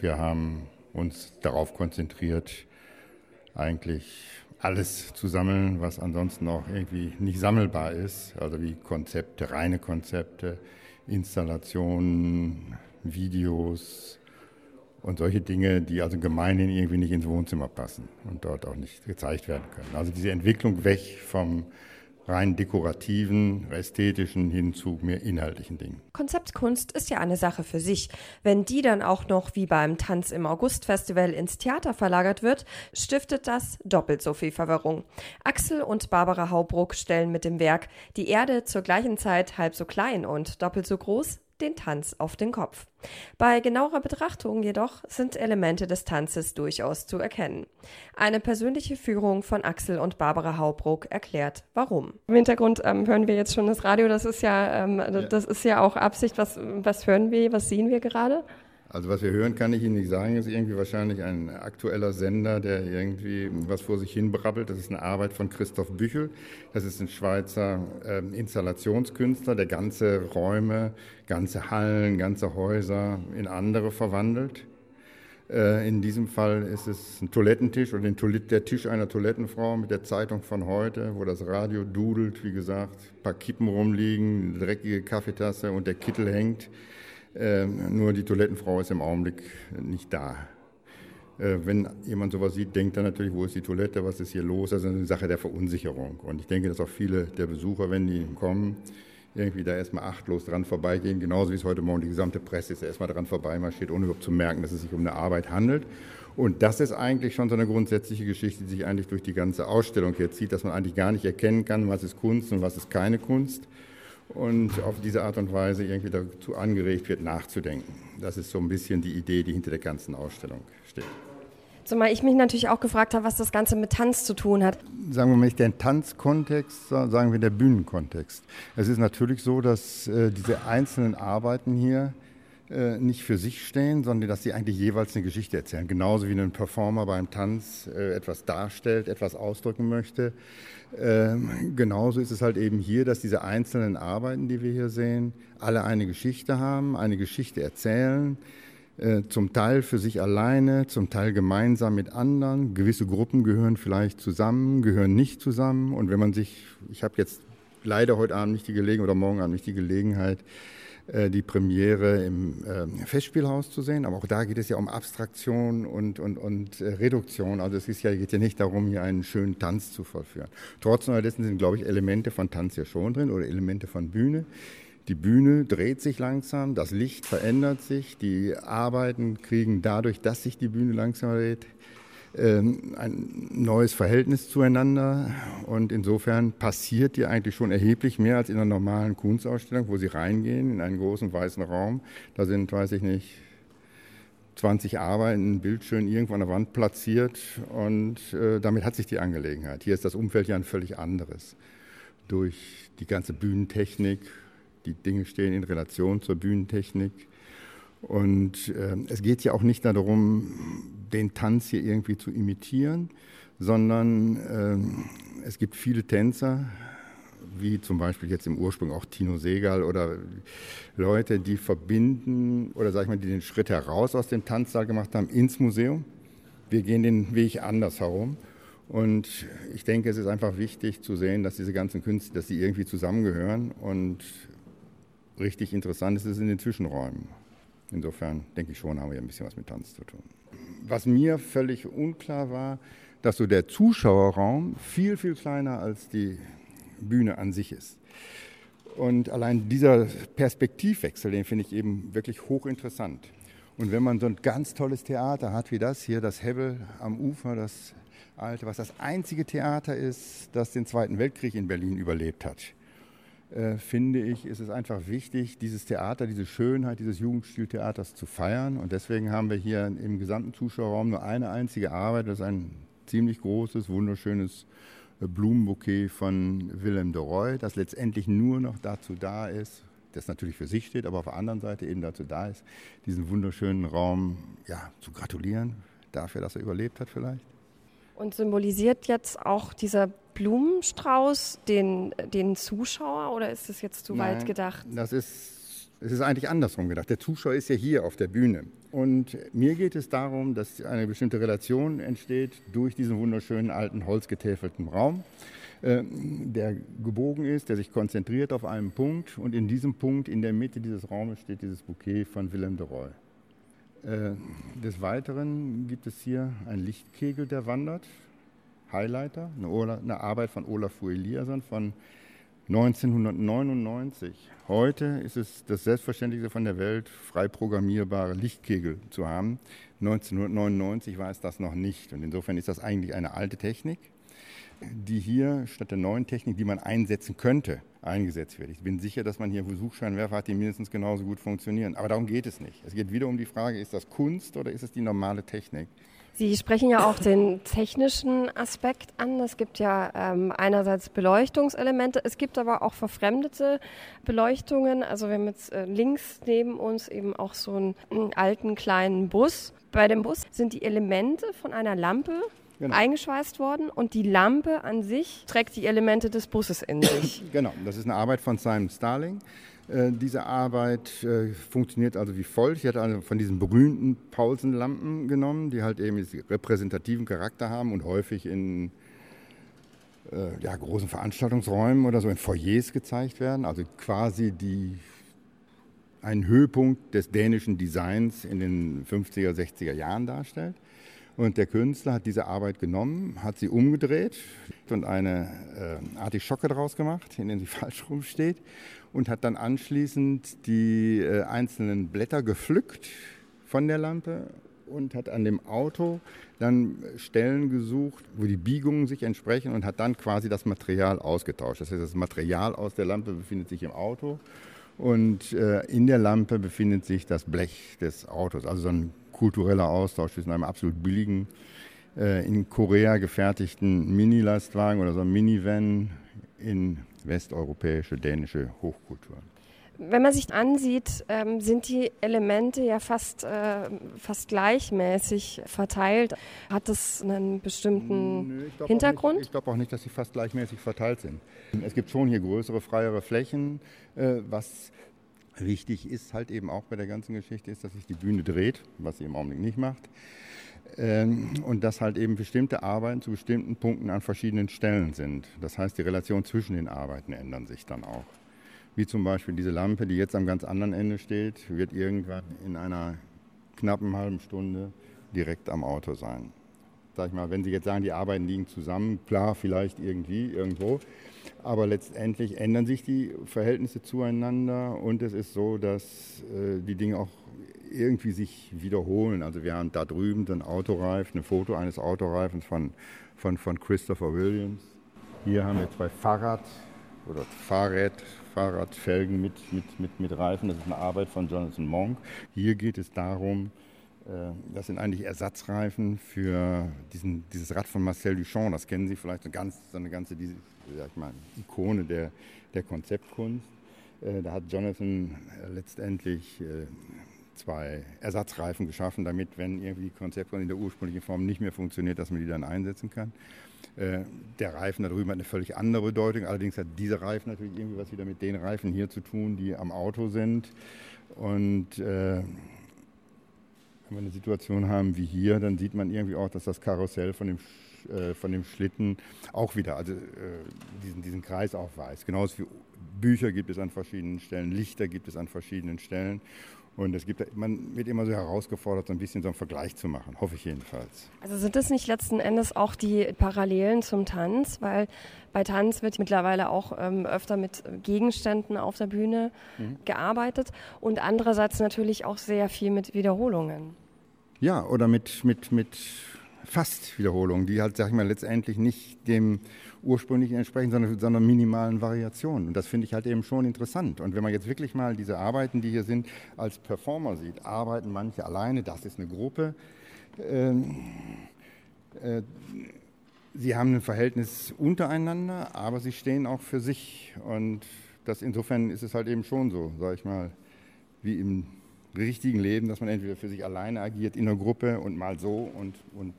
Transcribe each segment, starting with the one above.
Wir haben uns darauf konzentriert, eigentlich alles zu sammeln, was ansonsten auch irgendwie nicht sammelbar ist, also wie Konzepte, reine Konzepte, Installationen, Videos und solche Dinge, die also gemeinhin irgendwie nicht ins Wohnzimmer passen und dort auch nicht gezeigt werden können. Also diese Entwicklung weg vom rein dekorativen, ästhetischen hin zu mehr inhaltlichen Dingen. Konzeptkunst ist ja eine Sache für sich. Wenn die dann auch noch wie beim Tanz im August-Festival ins Theater verlagert wird, stiftet das doppelt so viel Verwirrung. Axel und Barbara Haubruck stellen mit dem Werk Die Erde zur gleichen Zeit halb so klein und doppelt so groß den Tanz auf den Kopf. Bei genauerer Betrachtung jedoch sind Elemente des Tanzes durchaus zu erkennen. Eine persönliche Führung von Axel und Barbara Haubruck erklärt, warum. Im Hintergrund ähm, hören wir jetzt schon das Radio, das ist ja, ähm, ja. das ist ja auch Absicht. Was, was hören wir, was sehen wir gerade? Also was wir hören, kann ich Ihnen nicht sagen. ist irgendwie wahrscheinlich ein aktueller Sender, der irgendwie was vor sich hin brabbelt. Das ist eine Arbeit von Christoph Büchel. Das ist ein Schweizer äh, Installationskünstler, der ganze Räume, ganze Hallen, ganze Häuser in andere verwandelt. Äh, in diesem Fall ist es ein Toilettentisch oder der Tisch einer Toilettenfrau mit der Zeitung von heute, wo das Radio dudelt, wie gesagt, ein paar Kippen rumliegen, eine dreckige Kaffeetasse und der Kittel hängt. Ähm, nur die Toilettenfrau ist im Augenblick nicht da. Äh, wenn jemand sowas sieht, denkt er natürlich, wo ist die Toilette, was ist hier los? Das ist eine Sache der Verunsicherung. Und ich denke, dass auch viele der Besucher, wenn die kommen, irgendwie da erstmal achtlos dran vorbeigehen, genauso wie es heute Morgen die gesamte Presse ist, erstmal dran vorbeimarschiert, ohne überhaupt zu merken, dass es sich um eine Arbeit handelt. Und das ist eigentlich schon so eine grundsätzliche Geschichte, die sich eigentlich durch die ganze Ausstellung hier zieht, dass man eigentlich gar nicht erkennen kann, was ist Kunst und was ist keine Kunst und auf diese Art und Weise irgendwie dazu angeregt wird, nachzudenken. Das ist so ein bisschen die Idee, die hinter der ganzen Ausstellung steht. Zumal ich mich natürlich auch gefragt habe, was das Ganze mit Tanz zu tun hat. Sagen wir mal nicht den Tanzkontext, sondern sagen wir der Bühnenkontext. Es ist natürlich so, dass äh, diese einzelnen Arbeiten hier äh, nicht für sich stehen, sondern dass sie eigentlich jeweils eine Geschichte erzählen. Genauso wie ein Performer beim Tanz äh, etwas darstellt, etwas ausdrücken möchte. Ähm, genauso ist es halt eben hier, dass diese einzelnen Arbeiten, die wir hier sehen, alle eine Geschichte haben, eine Geschichte erzählen, äh, zum Teil für sich alleine, zum Teil gemeinsam mit anderen. Gewisse Gruppen gehören vielleicht zusammen, gehören nicht zusammen. Und wenn man sich, ich habe jetzt leider heute Abend nicht die Gelegenheit oder morgen Abend nicht die Gelegenheit, die Premiere im ähm, Festspielhaus zu sehen. Aber auch da geht es ja um Abstraktion und, und, und äh, Reduktion. Also es ist ja, geht ja nicht darum, hier einen schönen Tanz zu vollführen. Trotzdem dessen sind, glaube ich, Elemente von Tanz ja schon drin oder Elemente von Bühne. Die Bühne dreht sich langsam, das Licht verändert sich, die Arbeiten kriegen dadurch, dass sich die Bühne langsam dreht, ein neues Verhältnis zueinander. Und insofern passiert hier eigentlich schon erheblich mehr als in einer normalen Kunstausstellung, wo Sie reingehen in einen großen weißen Raum. Da sind, weiß ich nicht, 20 Arbeiten, ein Bild schön irgendwo an der Wand platziert und äh, damit hat sich die Angelegenheit. Hier ist das Umfeld ja ein völlig anderes. Durch die ganze Bühnentechnik, die Dinge stehen in Relation zur Bühnentechnik. Und äh, es geht ja auch nicht darum, den Tanz hier irgendwie zu imitieren, sondern äh, es gibt viele Tänzer, wie zum Beispiel jetzt im Ursprung auch Tino Segal oder Leute, die verbinden oder sag ich mal, die den Schritt heraus aus dem Tanzsaal gemacht haben ins Museum. Wir gehen den Weg anders herum. Und ich denke, es ist einfach wichtig zu sehen, dass diese ganzen Künste, dass sie irgendwie zusammengehören. Und richtig interessant ist es in den Zwischenräumen. Insofern denke ich schon, haben wir ein bisschen was mit Tanz zu tun. Was mir völlig unklar war, dass so der Zuschauerraum viel, viel kleiner als die Bühne an sich ist. Und allein dieser Perspektivwechsel, den finde ich eben wirklich hochinteressant. Und wenn man so ein ganz tolles Theater hat wie das hier, das Hebbel am Ufer, das alte, was das einzige Theater ist, das den Zweiten Weltkrieg in Berlin überlebt hat, äh, finde ich, ist es einfach wichtig, dieses Theater, diese Schönheit dieses Jugendstiltheaters zu feiern. Und deswegen haben wir hier im gesamten Zuschauerraum nur eine einzige Arbeit. Das ist ein ziemlich großes, wunderschönes äh, Blumenbouquet von Willem de Roy, das letztendlich nur noch dazu da ist, das natürlich für sich steht, aber auf der anderen Seite eben dazu da ist, diesen wunderschönen Raum ja, zu gratulieren dafür, dass er überlebt hat vielleicht. Und symbolisiert jetzt auch dieser Blumenstrauß den, den Zuschauer oder ist das jetzt zu Nein, weit gedacht? Das ist Es ist eigentlich andersrum gedacht. Der Zuschauer ist ja hier auf der Bühne. Und mir geht es darum, dass eine bestimmte Relation entsteht durch diesen wunderschönen alten holzgetäfelten Raum, äh, der gebogen ist, der sich konzentriert auf einen Punkt. Und in diesem Punkt, in der Mitte dieses Raumes, steht dieses Bouquet von Willem de Roy. Äh, des Weiteren gibt es hier einen Lichtkegel, der wandert. Highlighter, eine, Arbeit von Olaf Eliasson von 1999. Heute ist es das Selbstverständlichste von der Welt, frei programmierbare Lichtkegel zu haben. 1999 war es das noch nicht. Und insofern ist das eigentlich eine alte Technik, die hier statt der neuen Technik, die man einsetzen könnte, eingesetzt wird. Ich bin sicher, dass man hier Versuchsscheinwerfer hat, die mindestens genauso gut funktionieren. Aber darum geht es nicht. Es geht wieder um die Frage, ist das Kunst oder ist es die normale Technik? Sie sprechen ja auch den technischen Aspekt an. Es gibt ja ähm, einerseits Beleuchtungselemente, es gibt aber auch verfremdete Beleuchtungen. Also wir haben jetzt äh, links neben uns eben auch so einen, einen, alten kleinen Bus. Bei dem Bus sind die Elemente von einer Lampe Genau. eingeschweißt worden und die Lampe an sich trägt die Elemente des Busses in sich. Genau, das ist eine Arbeit von Simon Starling. Äh, diese Arbeit äh, funktioniert also wie folgt. Ich hatte also von diesen berühmten Paulsen-Lampen genommen, die halt eben diesen repräsentativen Charakter haben und häufig in äh, ja, großen Veranstaltungsräumen oder so in Foyers gezeigt werden. Also quasi die, einen Höhepunkt des dänischen Designs in den 50er, 60er Jahren darstellt. Und der Künstler hat diese Arbeit genommen, hat sie umgedreht und eine äh, Artischocke daraus gemacht, in der sie falsch rumsteht und hat dann anschließend die äh, einzelnen Blätter gepflückt von der Lampe und hat an dem Auto dann Stellen gesucht, wo die Biegungen sich entsprechen und hat dann quasi das Material ausgetauscht. Das heißt, das Material aus der Lampe befindet sich im Auto und äh, in der Lampe befindet sich das Blech des Autos. Also so ein kultureller Austausch zwischen einem absolut billigen, äh, in Korea gefertigten Mini-Lastwagen oder so einem Minivan in westeuropäische, dänische Hochkultur. Wenn man sich ansieht, ähm, sind die Elemente ja fast, äh, fast gleichmäßig verteilt. Hat das einen bestimmten Nö, ich Hintergrund? Nicht, ich glaube auch nicht, dass sie fast gleichmäßig verteilt sind. Es gibt schon hier größere, freiere Flächen. Äh, was wichtig ist halt eben auch bei der ganzen Geschichte, ist, dass sich die Bühne dreht, was sie im Augenblick nicht macht. Ähm, und dass halt eben bestimmte Arbeiten zu bestimmten Punkten an verschiedenen Stellen sind. Das heißt, die Relation zwischen den Arbeiten ändern sich dann auch. Wie zum Beispiel diese Lampe, die jetzt am ganz anderen Ende steht, wird irgendwann in einer knappen halben Stunde direkt am Auto sein. Sag ich mal, wenn Sie jetzt sagen, die Arbeiten liegen zusammen, klar, vielleicht irgendwie, irgendwo, aber letztendlich ändern sich die Verhältnisse zueinander und es ist so, dass äh, die Dinge auch irgendwie sich wiederholen. Also wir haben da drüben den Autoreifen, ein Foto eines Autoreifens von, von, von Christopher Williams. Hier haben wir zwei Fahrrad- oder Fahrrad, Fahrradfelgen mit, mit, mit, mit Reifen. Das ist eine Arbeit von Jonathan Monk. Hier geht es darum, das sind eigentlich Ersatzreifen für diesen, dieses Rad von Marcel Duchamp. Das kennen Sie vielleicht, so, ganz, so eine ganze diese, mal, Ikone der, der Konzeptkunst. Äh, da hat Jonathan letztendlich äh, zwei Ersatzreifen geschaffen, damit, wenn irgendwie die Konzeptkunst in der ursprünglichen Form nicht mehr funktioniert, dass man die dann einsetzen kann. Der Reifen da drüben hat eine völlig andere Bedeutung. Allerdings hat dieser Reifen natürlich irgendwie was wieder mit den Reifen hier zu tun, die am Auto sind. Und äh, wenn wir eine Situation haben wie hier, dann sieht man irgendwie auch, dass das Karussell von dem, äh, von dem Schlitten auch wieder also, äh, diesen, diesen Kreis aufweist. Genauso wie Bücher gibt es an verschiedenen Stellen, Lichter gibt es an verschiedenen Stellen. Und es gibt, man wird immer so herausgefordert, so ein bisschen so einen Vergleich zu machen, hoffe ich jedenfalls. Also sind das nicht letzten Endes auch die Parallelen zum Tanz? Weil bei Tanz wird mittlerweile auch ähm, öfter mit Gegenständen auf der Bühne mhm. gearbeitet und andererseits natürlich auch sehr viel mit Wiederholungen. Ja, oder mit, mit, mit fast Wiederholungen, die halt, sag ich mal, letztendlich nicht dem ursprünglichen entsprechen, sondern, sondern minimalen Variationen. Und das finde ich halt eben schon interessant. Und wenn man jetzt wirklich mal diese Arbeiten, die hier sind, als Performer sieht, arbeiten manche alleine, das ist eine Gruppe. Ähm, äh, sie haben ein Verhältnis untereinander, aber sie stehen auch für sich. Und das insofern ist es halt eben schon so, sag ich mal, wie im richtigen Leben, dass man entweder für sich alleine agiert in einer Gruppe und mal so und, und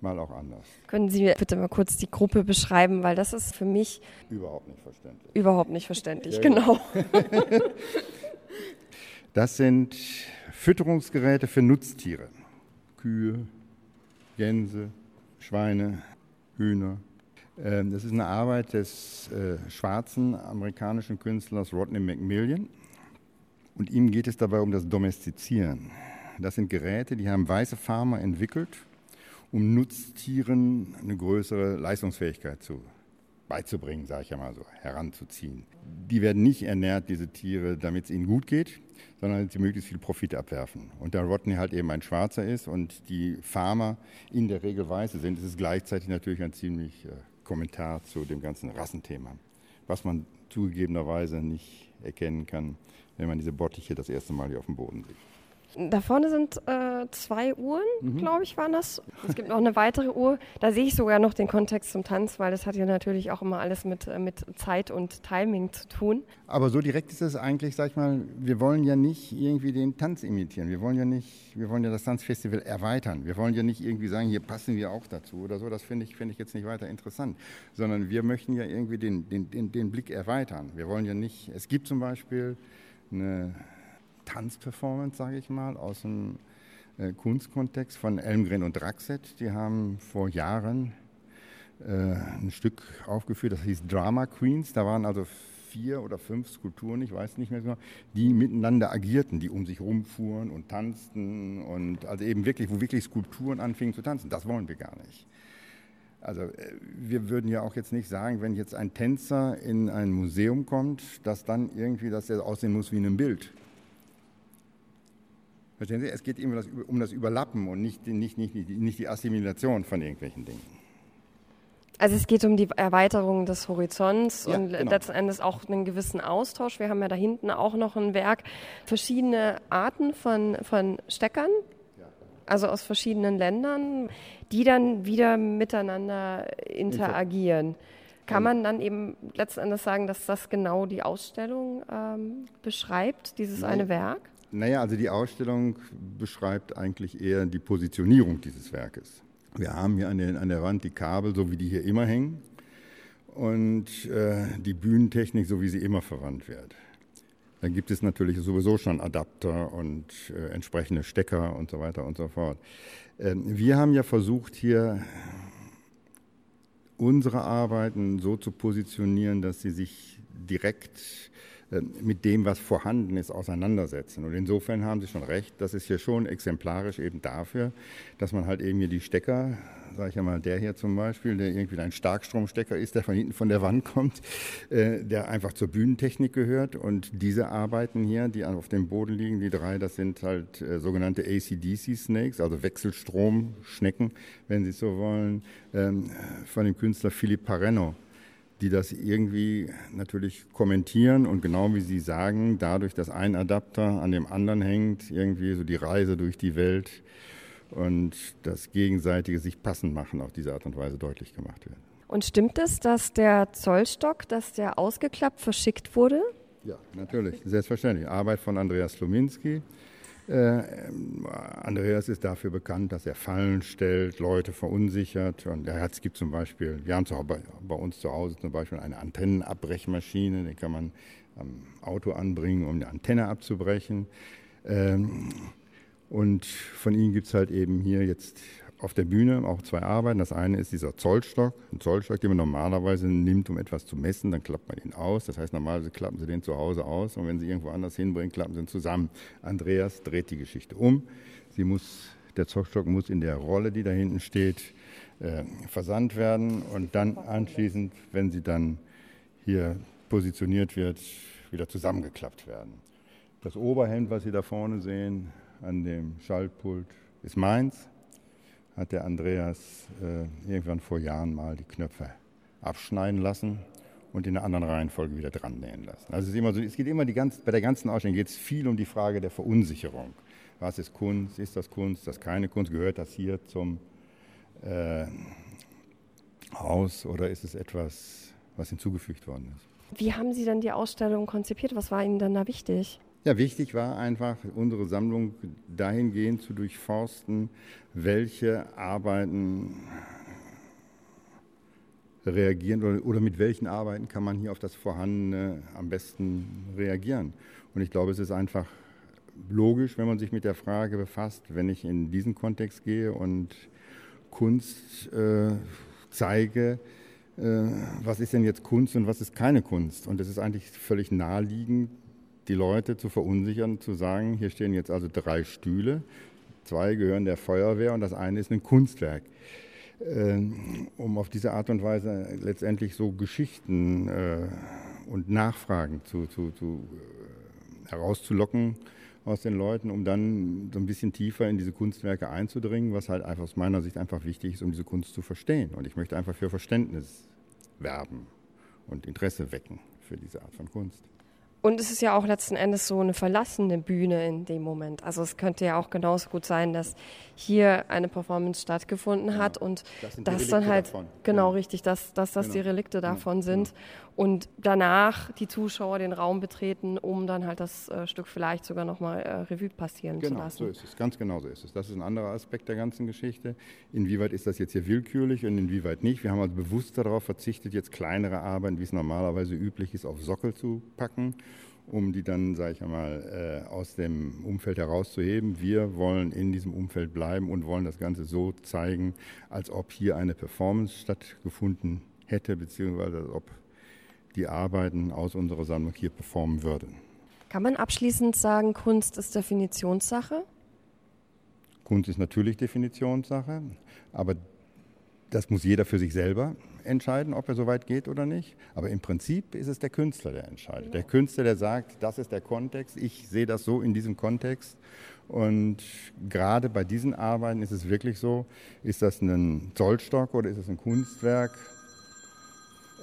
mal auch anders. Können Sie mir bitte mal kurz die Gruppe beschreiben, weil das ist für mich überhaupt nicht verständlich. Überhaupt nicht verständlich, ja, genau. Das sind Fütterungsgeräte für Nutztiere. Kühe, Gänse, Schweine, Hühner. Ähm, das ist eine Arbeit des äh, schwarzen amerikanischen Künstlers Rodney McMillian. Und ihm geht es dabei um das Domestizieren. Das sind Geräte, die haben weiße Farmer entwickelt, um Nutztieren eine größere Leistungsfähigkeit zu beizubringen, sage ich ja mal so, heranzuziehen. Die werden nicht ernährt, diese Tiere, damit es ihnen gut geht, sondern sie möglichst viel Profit abwerfen. Und da Rodney halt eben ein Schwarzer ist und die Farmer in der Regel Weiße sind, ist es gleichzeitig natürlich ein ziemlich äh, Kommentar zu dem ganzen Rassenthema, was man zugegebenerweise nicht erkennen kann, wenn man diese Bottiche das erste Mal hier auf dem Boden sieht. Da vorne sind äh, zwei Uhren, mhm. glaube ich, waren das. Es gibt noch eine weitere Uhr. Da sehe ich sogar noch den Kontext zum Tanz, weil das hat ja natürlich auch immer alles mit, äh, mit Zeit und Timing zu tun. Aber so direkt ist es eigentlich, sag ich mal, wir wollen ja nicht irgendwie den Tanz imitieren. Wir wollen ja nicht, wir wollen ja das Tanzfestival erweitern. Wir wollen ja nicht irgendwie sagen, hier passen wir auch dazu oder so. Das finde ich, find ich jetzt nicht weiter interessant. Sondern wir möchten ja irgendwie den, den, den, den Blick erweitern. Wir wollen ja nicht, es gibt zum Beispiel eine Tanzperformance, sage ich mal, aus dem äh, Kunstkontext von Elmgren und Draxet. Die haben vor Jahren äh, ein Stück aufgeführt, das hieß Drama Queens. Da waren also vier oder fünf Skulpturen, ich weiß nicht mehr genau, die miteinander agierten, die um sich rumfuhren und tanzten und also eben wirklich, wo wirklich Skulpturen anfingen zu tanzen. Das wollen wir gar nicht. Also äh, wir würden ja auch jetzt nicht sagen, wenn jetzt ein Tänzer in ein Museum kommt, dass dann irgendwie das aussehen muss wie ein Bild. Verstehen Sie? Es geht immer um das Überlappen und nicht, nicht, nicht, nicht die Assimilation von irgendwelchen Dingen. Also es geht um die Erweiterung des Horizonts ja, und genau. letzten Endes auch einen gewissen Austausch. Wir haben ja da hinten auch noch ein Werk, verschiedene Arten von, von Steckern, also aus verschiedenen Ländern, die dann wieder miteinander interagieren. Kann man dann eben letzten Endes sagen, dass das genau die Ausstellung ähm, beschreibt, dieses Nein. eine Werk? Naja, also die Ausstellung beschreibt eigentlich eher die Positionierung dieses Werkes. Wir haben hier an der, an der Wand die Kabel, so wie die hier immer hängen, und äh, die Bühnentechnik, so wie sie immer verwandt wird. Dann gibt es natürlich sowieso schon Adapter und äh, entsprechende Stecker und so weiter und so fort. Ähm, wir haben ja versucht, hier unsere Arbeiten so zu positionieren, dass sie sich direkt mit dem, was vorhanden ist, auseinandersetzen. Und insofern haben Sie schon recht, das ist hier schon exemplarisch eben dafür, dass man halt eben hier die Stecker, sage ich ja mal, der hier zum Beispiel, der irgendwie ein Starkstromstecker ist, der von hinten von der Wand kommt, äh, der einfach zur Bühnentechnik gehört. Und diese Arbeiten hier, die auf dem Boden liegen, die drei, das sind halt äh, sogenannte ACDC-Snakes, also Wechselstromschnecken, wenn Sie so wollen, ähm, von dem Künstler Philipp Parenno die das irgendwie natürlich kommentieren und genau wie Sie sagen, dadurch, dass ein Adapter an dem anderen hängt, irgendwie so die Reise durch die Welt und das gegenseitige sich passend machen auf diese Art und Weise deutlich gemacht wird. Und stimmt es, dass der Zollstock, dass der ausgeklappt verschickt wurde? Ja, natürlich, selbstverständlich. Arbeit von Andreas Slominski. Äh, Andreas ist dafür bekannt, dass er Fallen stellt, Leute verunsichert. Und er hat, es gibt zum Beispiel, wir haben bei, bei uns zu Hause zum Beispiel eine Antennenabbrechmaschine, die kann man am Auto anbringen, um eine Antenne abzubrechen. Ähm, und von ihm gibt es halt eben hier jetzt auf der Bühne auch zwei Arbeiten. Das eine ist dieser Zollstock, ein Zollstock, den man normalerweise nimmt, um etwas zu messen. Dann klappt man ihn aus. Das heißt, normalerweise klappen Sie den zu Hause aus und wenn Sie irgendwo anders hinbringen, klappen Sie ihn zusammen. Andreas dreht die Geschichte um. Sie muss, der Zollstock muss in der Rolle, die da hinten steht, äh, versandt werden und dann anschließend, wenn sie dann hier positioniert wird, wieder zusammengeklappt werden. Das Oberhemd, was Sie da vorne sehen, an dem Schaltpult, ist meins hat der Andreas äh, irgendwann vor Jahren mal die Knöpfe abschneiden lassen und in einer anderen Reihenfolge wieder dran nähen lassen. Also es, so, es geht immer die ganze, bei der ganzen Ausstellung geht es viel um die Frage der Verunsicherung. Was ist Kunst? Ist das Kunst? Ist das keine Kunst? Gehört das hier zum äh, Haus oder ist es etwas, was hinzugefügt worden ist? Wie haben Sie dann die Ausstellung konzipiert? Was war Ihnen dann da wichtig? Ja, wichtig war einfach, unsere Sammlung dahingehend zu durchforsten, welche Arbeiten reagieren oder, oder, mit welchen Arbeiten kann man hier auf das Vorhandene am besten reagieren. Und ich glaube, es ist einfach logisch, wenn man sich mit der Frage befasst, wenn ich in diesen Kontext gehe und Kunst äh, zeige, äh, was ist denn jetzt Kunst und was ist keine Kunst? Und es ist eigentlich völlig naheliegend, die Leute zu verunsichern, zu sagen, hier stehen jetzt also drei Stühle, zwei gehören der Feuerwehr und das eine ist ein Kunstwerk. Ähm, um auf diese Art und Weise letztendlich so Geschichten äh, und Nachfragen zu, zu, zu äh, herauszulocken aus den Leuten, um dann so ein bisschen tiefer in diese Kunstwerke einzudringen, was halt einfach aus meiner Sicht einfach wichtig ist, um diese Kunst zu verstehen. Und ich möchte einfach für Verständnis werben und Interesse wecken für diese Art von Kunst. Und es ist ja auch letzten Endes so eine verlassene Bühne in dem Moment. Also es könnte ja auch genauso gut sein, dass hier eine Performance stattgefunden genau. hat und das, dann halt davon. genau ja. richtig, dass, dass das genau. die Relikte genau. davon genau. sind und danach die Zuschauer den Raum betreten, um dann halt das äh, Stück vielleicht sogar nochmal äh, Revue passieren zu lassen. Genau, so ist es. Ganz genau so ist es. Das ist ein anderer Aspekt der ganzen Geschichte. Inwieweit ist das jetzt hier willkürlich und inwieweit nicht? Wir haben also bewusst darauf verzichtet, jetzt kleinere Arbeiten, wie es normalerweise üblich ist, auf Sockel zu packen um die dann, sage ich einmal, äh, aus dem Umfeld herauszuheben. Wir wollen in diesem Umfeld bleiben und wollen das Ganze so zeigen, als ob hier eine Performance stattgefunden hätte, beziehungsweise als ob die Arbeiten aus unserer Sammlung hier performen würden. Kann man abschließend sagen, Kunst ist Definitionssache? Kunst ist natürlich Definitionssache, aber das muss jeder für sich selber entscheiden, ob er so weit geht oder nicht. Aber im Prinzip ist es der Künstler, der entscheidet. Der Künstler, der sagt, das ist der Kontext, ich sehe das so in diesem Kontext. Und gerade bei diesen Arbeiten ist es wirklich so, ist das ein Zollstock oder ist es ein Kunstwerk?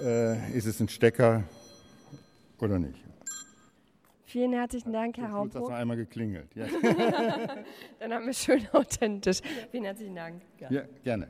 Äh, ist es ein Stecker oder nicht? Vielen herzlichen Dank, Herr Hauptbuch. Das hat einmal geklingelt. Ja. Dann haben wir schön authentisch. Vielen herzlichen Dank. Ja gerne.